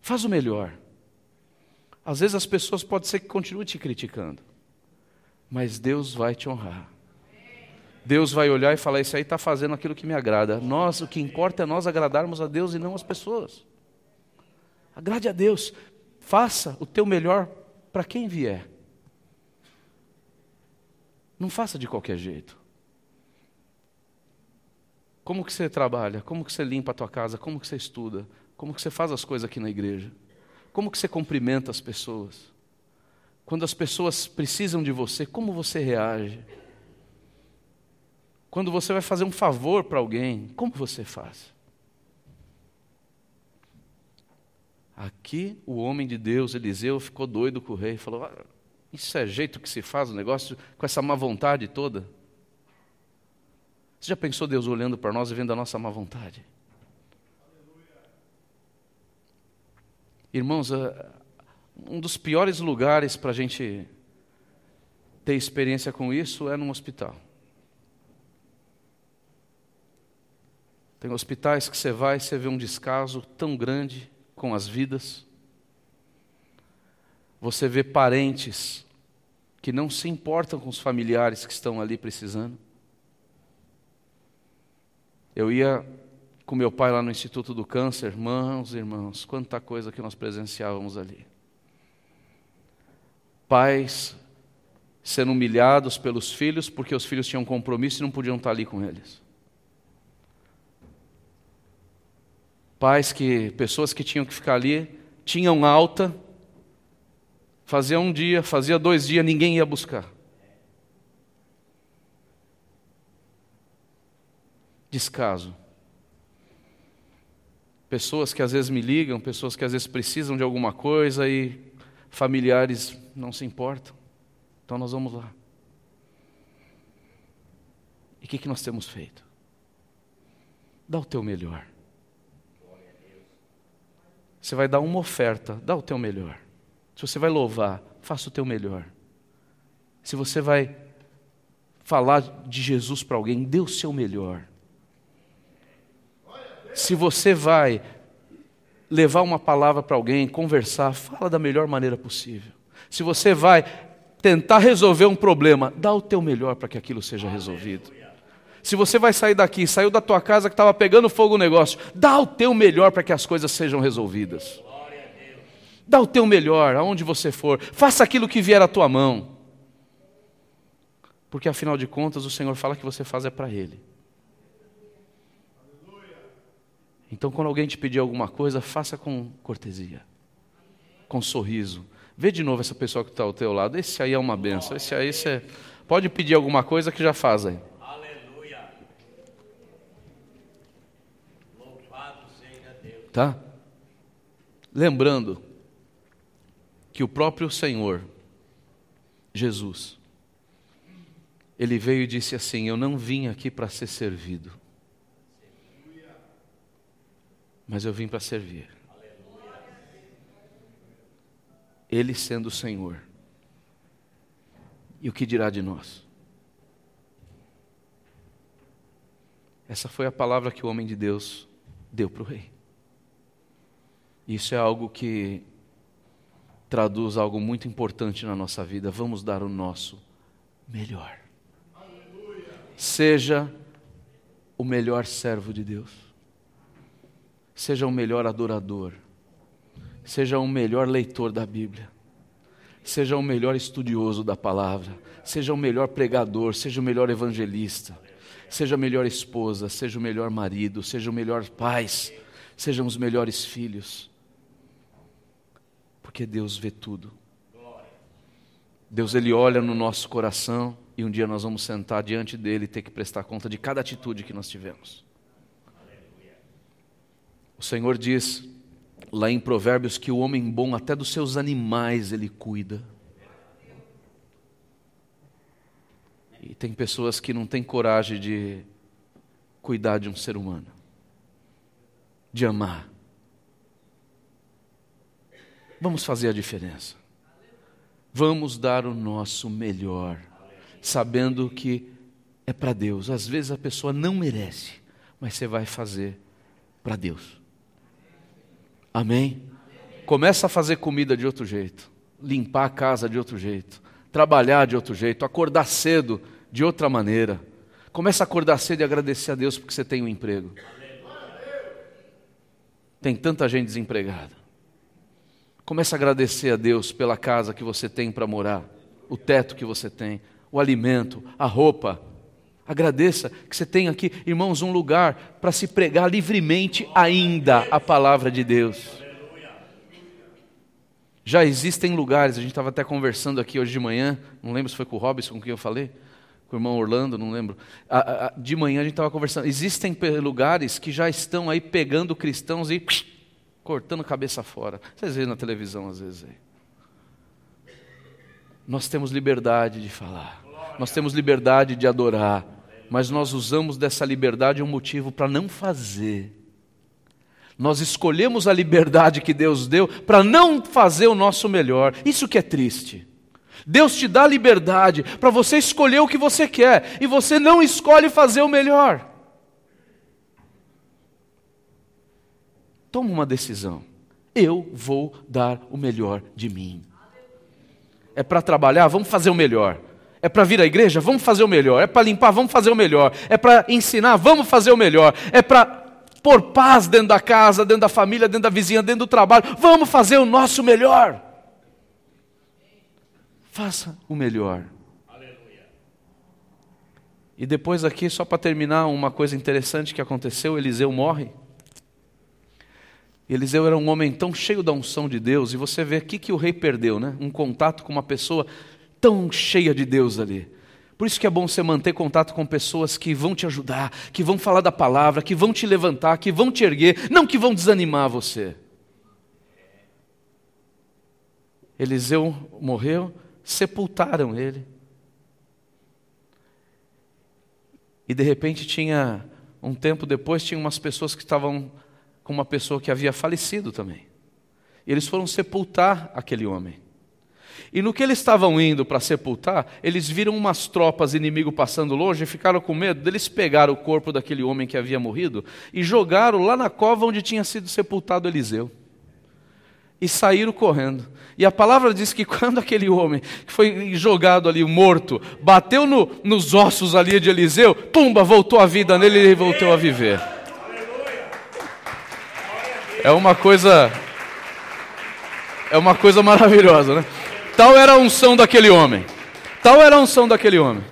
Faz o melhor. Às vezes as pessoas pode ser que continuem te criticando, mas Deus vai te honrar. Deus vai olhar e falar: Isso aí está fazendo aquilo que me agrada. Nós, o que importa é nós agradarmos a Deus e não as pessoas. Agrade a Deus. Faça o teu melhor para quem vier. Não faça de qualquer jeito. Como que você trabalha? Como que você limpa a tua casa? Como que você estuda? Como que você faz as coisas aqui na igreja? Como que você cumprimenta as pessoas? Quando as pessoas precisam de você, como você reage? Quando você vai fazer um favor para alguém, como você faz? Aqui o homem de Deus, Eliseu, ficou doido com o rei, falou: ah, isso é jeito que se faz o negócio com essa má vontade toda? Você já pensou Deus olhando para nós e vendo a nossa má vontade? Irmãos, um dos piores lugares para a gente ter experiência com isso é num hospital. Tem hospitais que você vai e você vê um descaso tão grande com as vidas você vê parentes que não se importam com os familiares que estão ali precisando. Eu ia com meu pai lá no Instituto do Câncer, irmãos, irmãos, quanta coisa que nós presenciávamos ali. Pais sendo humilhados pelos filhos porque os filhos tinham compromisso e não podiam estar ali com eles. Pais que, pessoas que tinham que ficar ali, tinham alta, Fazia um dia, fazia dois dias, ninguém ia buscar. Descaso. Pessoas que às vezes me ligam, pessoas que às vezes precisam de alguma coisa e familiares não se importam. Então nós vamos lá. E o que, que nós temos feito? Dá o teu melhor. Você vai dar uma oferta, dá o teu melhor. Se você vai louvar, faça o teu melhor. Se você vai falar de Jesus para alguém, dê o seu melhor. Se você vai levar uma palavra para alguém, conversar, fala da melhor maneira possível. Se você vai tentar resolver um problema, dá o teu melhor para que aquilo seja resolvido. Se você vai sair daqui, saiu da tua casa que estava pegando fogo o negócio, dá o teu melhor para que as coisas sejam resolvidas. Dá o teu melhor aonde você for. Faça aquilo que vier à tua mão. Porque afinal de contas o Senhor fala que você faz é para Ele. Então, quando alguém te pedir alguma coisa, faça com cortesia, com sorriso. Vê de novo essa pessoa que está ao teu lado. Esse aí é uma benção. Esse aí você pode pedir alguma coisa que já faz aí. Aleluia. Louvado seja Deus. Tá? Lembrando que o próprio Senhor, Jesus, ele veio e disse assim: Eu não vim aqui para ser servido, mas eu vim para servir. Ele sendo o Senhor. E o que dirá de nós? Essa foi a palavra que o homem de Deus deu para o rei. Isso é algo que traduz algo muito importante na nossa vida. Vamos dar o nosso melhor. Seja o melhor servo de Deus. Seja o melhor adorador. Seja o melhor leitor da Bíblia. Seja o melhor estudioso da palavra. Seja o melhor pregador. Seja o melhor evangelista. Seja a melhor esposa. Seja o melhor marido. Seja o melhor pai. Sejam os melhores filhos porque Deus vê tudo. Deus ele olha no nosso coração e um dia nós vamos sentar diante dele e ter que prestar conta de cada atitude que nós tivemos. O Senhor diz lá em Provérbios que o homem bom até dos seus animais ele cuida. E tem pessoas que não têm coragem de cuidar de um ser humano, de amar. Vamos fazer a diferença. Vamos dar o nosso melhor, sabendo que é para Deus. Às vezes a pessoa não merece, mas você vai fazer para Deus. Amém? Começa a fazer comida de outro jeito, limpar a casa de outro jeito, trabalhar de outro jeito, acordar cedo de outra maneira. Começa a acordar cedo e agradecer a Deus porque você tem um emprego. Tem tanta gente desempregada. Comece a agradecer a Deus pela casa que você tem para morar, o teto que você tem, o alimento, a roupa. Agradeça que você tem aqui, irmãos, um lugar para se pregar livremente ainda a palavra de Deus. Já existem lugares, a gente estava até conversando aqui hoje de manhã, não lembro se foi com o Robson com quem eu falei, com o irmão Orlando, não lembro. De manhã a gente estava conversando. Existem lugares que já estão aí pegando cristãos e cortando cabeça fora. Vocês veem na televisão às vezes aí. Nós temos liberdade de falar, nós temos liberdade de adorar, mas nós usamos dessa liberdade um motivo para não fazer. Nós escolhemos a liberdade que Deus deu para não fazer o nosso melhor. Isso que é triste. Deus te dá liberdade para você escolher o que você quer e você não escolhe fazer o melhor. Toma uma decisão. Eu vou dar o melhor de mim. É para trabalhar? Vamos fazer o melhor. É para vir à igreja? Vamos fazer o melhor. É para limpar? Vamos fazer o melhor. É para ensinar? Vamos fazer o melhor. É para pôr paz dentro da casa, dentro da família, dentro da vizinha, dentro do trabalho. Vamos fazer o nosso melhor. Faça o melhor. E depois aqui, só para terminar, uma coisa interessante que aconteceu, Eliseu morre. Eliseu era um homem tão cheio da unção de Deus, e você vê aqui que o rei perdeu, né? Um contato com uma pessoa tão cheia de Deus ali. Por isso que é bom você manter contato com pessoas que vão te ajudar, que vão falar da palavra, que vão te levantar, que vão te erguer, não que vão desanimar você. Eliseu morreu, sepultaram ele. E de repente tinha, um tempo depois, tinha umas pessoas que estavam com uma pessoa que havia falecido também. Eles foram sepultar aquele homem. E no que eles estavam indo para sepultar, eles viram umas tropas inimigo passando longe e ficaram com medo. Eles pegaram o corpo daquele homem que havia morrido e jogaram lá na cova onde tinha sido sepultado Eliseu. E saíram correndo. E a palavra diz que *laughs* quando aquele homem que foi jogado ali, morto, bateu no, nos ossos ali de Eliseu, pumba, voltou a vida nele e ele voltou a viver. É uma coisa. É uma coisa maravilhosa, né? Tal era a unção daquele homem. Tal era a unção daquele homem.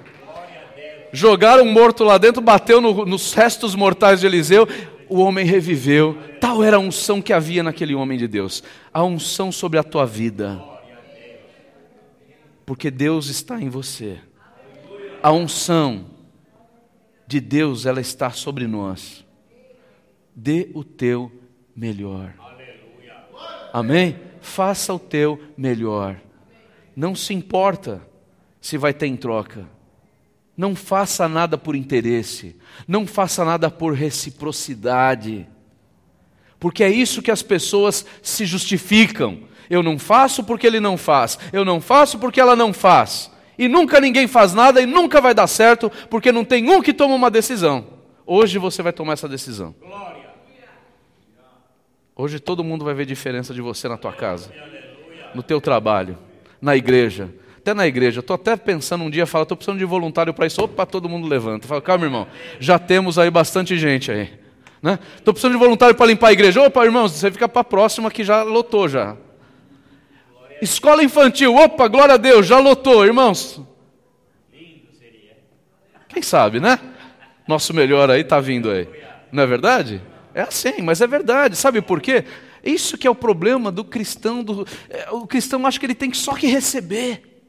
Jogaram um morto lá dentro, bateu no, nos restos mortais de Eliseu. o homem reviveu. Tal era a unção que havia naquele homem de Deus. A unção sobre a tua vida. Porque Deus está em você. A unção de Deus, ela está sobre nós. Dê o teu melhor. Amém? Faça o teu melhor. Não se importa se vai ter em troca. Não faça nada por interesse. Não faça nada por reciprocidade. Porque é isso que as pessoas se justificam. Eu não faço porque ele não faz. Eu não faço porque ela não faz. E nunca ninguém faz nada e nunca vai dar certo porque não tem um que toma uma decisão. Hoje você vai tomar essa decisão. Hoje todo mundo vai ver diferença de você na tua casa, no teu trabalho, na igreja, até na igreja. Estou até pensando um dia, falo, estou precisando de voluntário para isso. Opa, todo mundo levanta. Fala, calma, irmão, já temos aí bastante gente aí. Estou né? precisando de voluntário para limpar a igreja. Opa, irmãos, você fica para a próxima que já lotou já. Escola infantil, opa, glória a Deus, já lotou, irmãos. Quem sabe, né? Nosso melhor aí está vindo aí. Não é verdade? É assim, mas é verdade. Sabe por quê? Isso que é o problema do cristão. Do, é, o cristão acha que ele tem só que receber.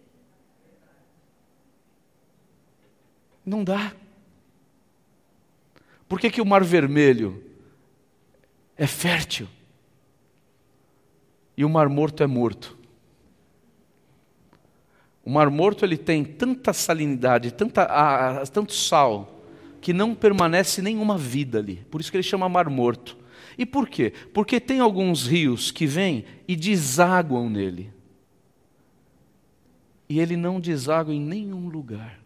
Não dá. Por que, que o Mar Vermelho é fértil e o Mar Morto é morto? O Mar Morto ele tem tanta salinidade, tanta, ah, tanto sal, que não permanece nenhuma vida ali. Por isso que ele chama Mar Morto. E por quê? Porque tem alguns rios que vêm e desaguam nele. E ele não deságua em nenhum lugar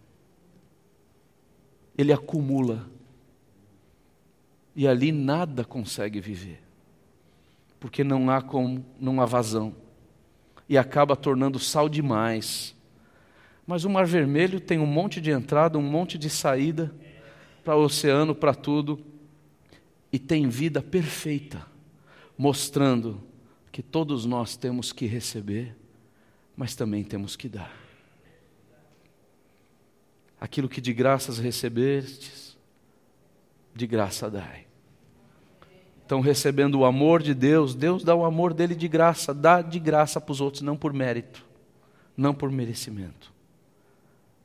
ele acumula. E ali nada consegue viver. Porque não há como, não há vazão. E acaba tornando sal demais. Mas o Mar Vermelho tem um monte de entrada, um monte de saída para o oceano, para tudo, e tem vida perfeita, mostrando que todos nós temos que receber, mas também temos que dar aquilo que de graças recebestes, de graça dai. Então, recebendo o amor de Deus, Deus dá o amor dele de graça, dá de graça para os outros, não por mérito, não por merecimento.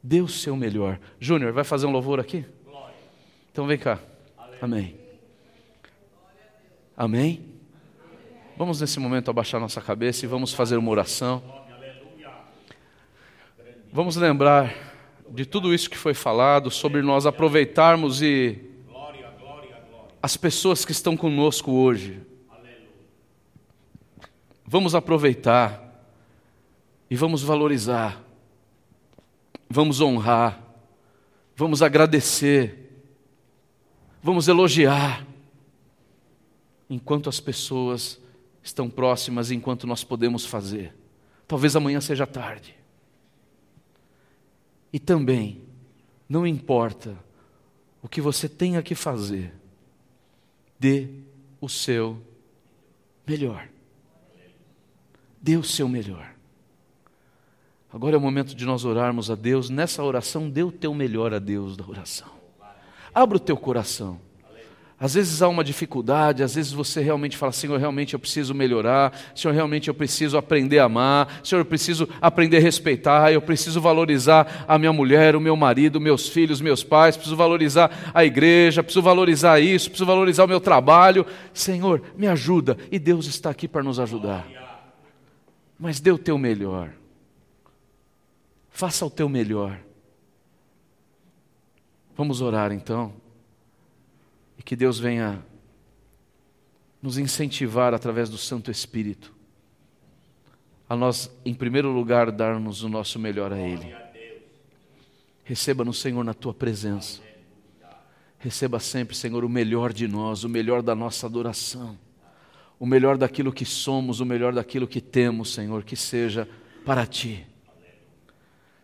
Dê o seu melhor. Júnior, vai fazer um louvor aqui? Então vem cá. Amém. Amém? Vamos nesse momento abaixar nossa cabeça e vamos fazer uma oração. Vamos lembrar de tudo isso que foi falado, sobre nós aproveitarmos e as pessoas que estão conosco hoje. Vamos aproveitar e vamos valorizar, vamos honrar, vamos agradecer, vamos elogiar, enquanto as pessoas estão próximas, enquanto nós podemos fazer. Talvez amanhã seja tarde. E também, não importa o que você tenha que fazer, dê o seu melhor. Dê o seu melhor. Agora é o momento de nós orarmos a Deus. Nessa oração, dê o teu melhor a Deus da oração. Abra o teu coração. Às vezes há uma dificuldade, às vezes você realmente fala, Senhor, realmente eu preciso melhorar, Senhor, realmente eu preciso aprender a amar, Senhor, eu preciso aprender a respeitar, eu preciso valorizar a minha mulher, o meu marido, meus filhos, meus pais, preciso valorizar a igreja, preciso valorizar isso, preciso valorizar o meu trabalho. Senhor, me ajuda, e Deus está aqui para nos ajudar. Mas dê o teu melhor, faça o teu melhor. Vamos orar então. E que Deus venha nos incentivar através do Santo Espírito a nós, em primeiro lugar, darmos o nosso melhor a Ele. Receba-nos, Senhor, na tua presença. Receba sempre, Senhor, o melhor de nós, o melhor da nossa adoração, o melhor daquilo que somos, o melhor daquilo que temos, Senhor, que seja para Ti.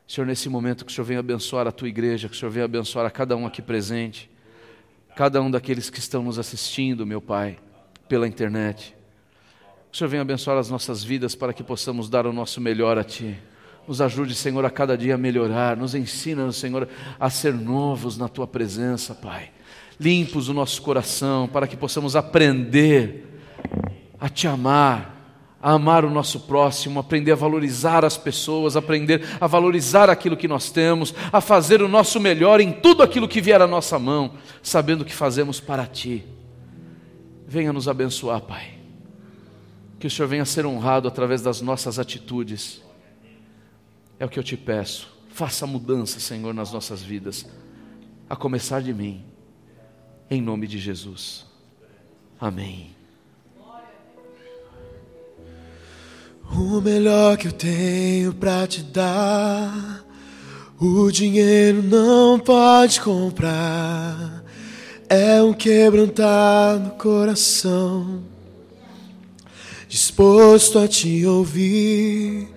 Senhor, nesse momento que o Senhor venha abençoar a Tua igreja, que o Senhor venha abençoar a cada um aqui presente cada um daqueles que estão nos assistindo, meu Pai, pela internet. O Senhor venha abençoar as nossas vidas para que possamos dar o nosso melhor a Ti. Nos ajude, Senhor, a cada dia a melhorar. Nos ensina, Senhor, a ser novos na Tua presença, Pai. limpos o nosso coração, para que possamos aprender a te amar, a amar o nosso próximo, aprender a valorizar as pessoas, aprender a valorizar aquilo que nós temos, a fazer o nosso melhor em tudo aquilo que vier à nossa mão, sabendo que fazemos para ti. Venha nos abençoar, Pai. Que o Senhor venha ser honrado através das nossas atitudes. É o que eu te peço. Faça mudança, Senhor, nas nossas vidas, a começar de mim, em nome de Jesus. Amém. O melhor que eu tenho para te dar, o dinheiro não pode comprar. É um quebrantado coração, disposto a te ouvir.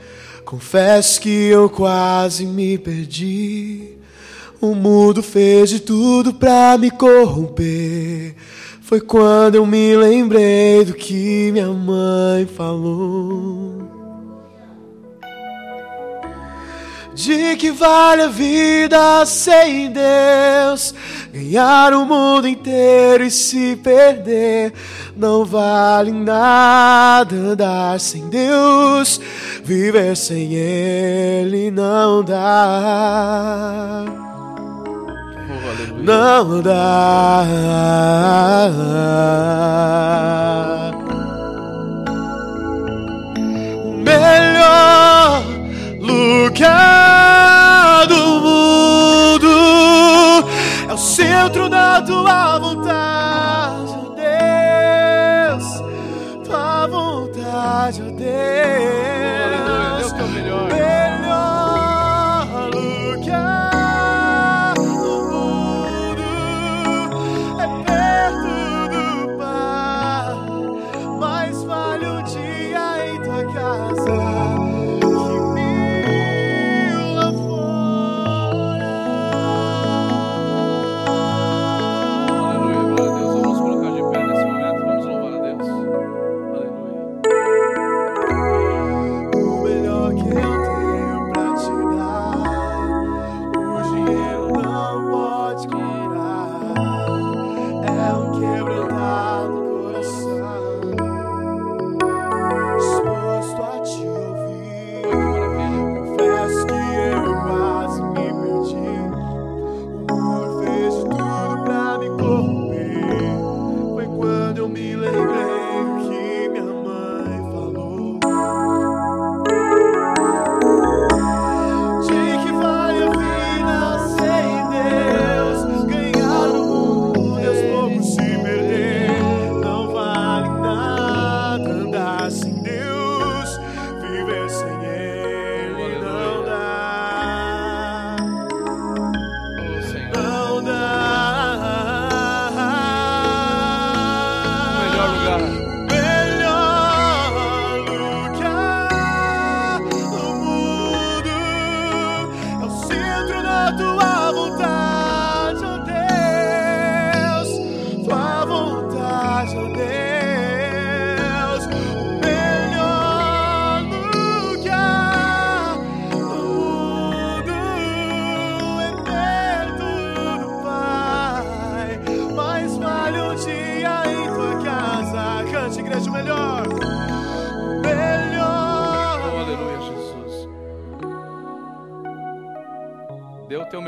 Confesso que eu quase me perdi. O mundo fez de tudo pra me corromper. Foi quando eu me lembrei do que minha mãe falou. De que vale a vida sem Deus? Ganhar o mundo inteiro e se perder. Não vale nada andar sem Deus. Viver sem Ele não dá. Oh, não dá. Melhor lugar do mundo é o centro da tua vontade, Deus. Tua vontade, ó Aleluia,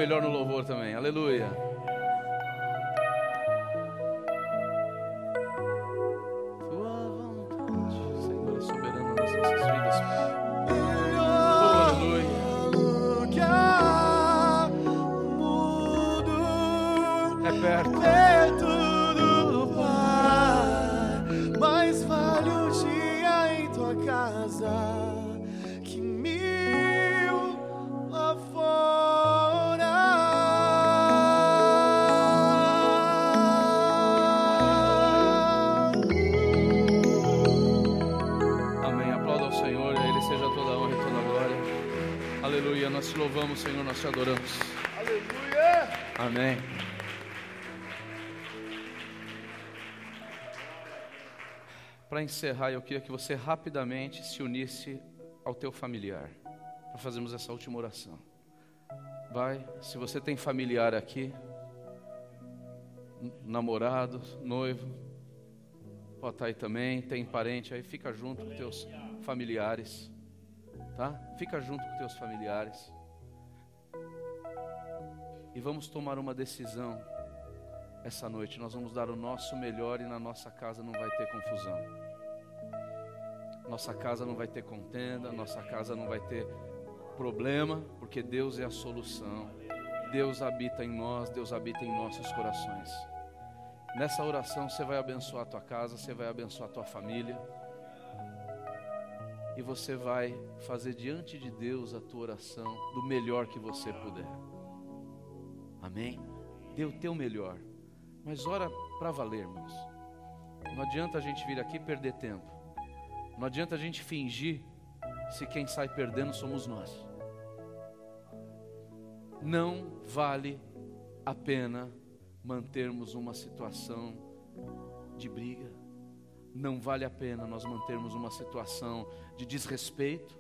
melhor no louvor também. Aleluia. Para encerrar, eu queria que você rapidamente se unisse ao teu familiar para fazermos essa última oração. Vai, se você tem familiar aqui, namorado, noivo, pode estar aí também, tem parente aí, fica junto com teus familiares, tá? Fica junto com teus familiares. E vamos tomar uma decisão essa noite. Nós vamos dar o nosso melhor e na nossa casa não vai ter confusão. Nossa casa não vai ter contenda, nossa casa não vai ter problema, porque Deus é a solução. Deus habita em nós, Deus habita em nossos corações. Nessa oração você vai abençoar a tua casa, você vai abençoar a tua família. E você vai fazer diante de Deus a tua oração do melhor que você puder. Amém? Dê o teu melhor. Mas ora para valer, irmãos. Não adianta a gente vir aqui perder tempo. Não adianta a gente fingir se quem sai perdendo somos nós. Não vale a pena mantermos uma situação de briga. Não vale a pena nós mantermos uma situação de desrespeito.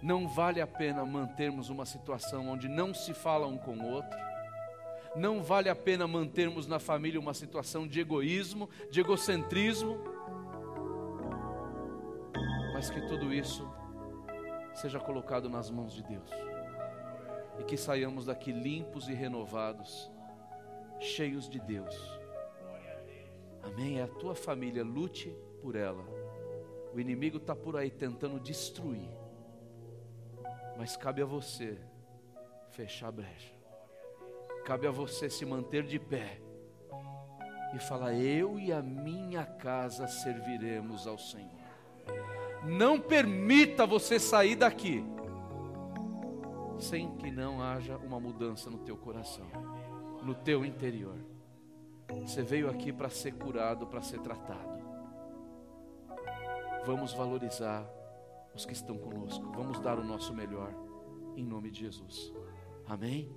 Não vale a pena mantermos uma situação onde não se fala um com o outro. Não vale a pena mantermos na família uma situação de egoísmo, de egocentrismo. Mas que tudo isso seja colocado nas mãos de Deus e que saiamos daqui limpos e renovados, cheios de Deus. Amém? É a tua família, lute por ela. O inimigo está por aí tentando destruir, mas cabe a você fechar a brecha, cabe a você se manter de pé e falar: Eu e a minha casa serviremos ao Senhor. Não permita você sair daqui sem que não haja uma mudança no teu coração, no teu interior. Você veio aqui para ser curado, para ser tratado. Vamos valorizar os que estão conosco, vamos dar o nosso melhor, em nome de Jesus. Amém?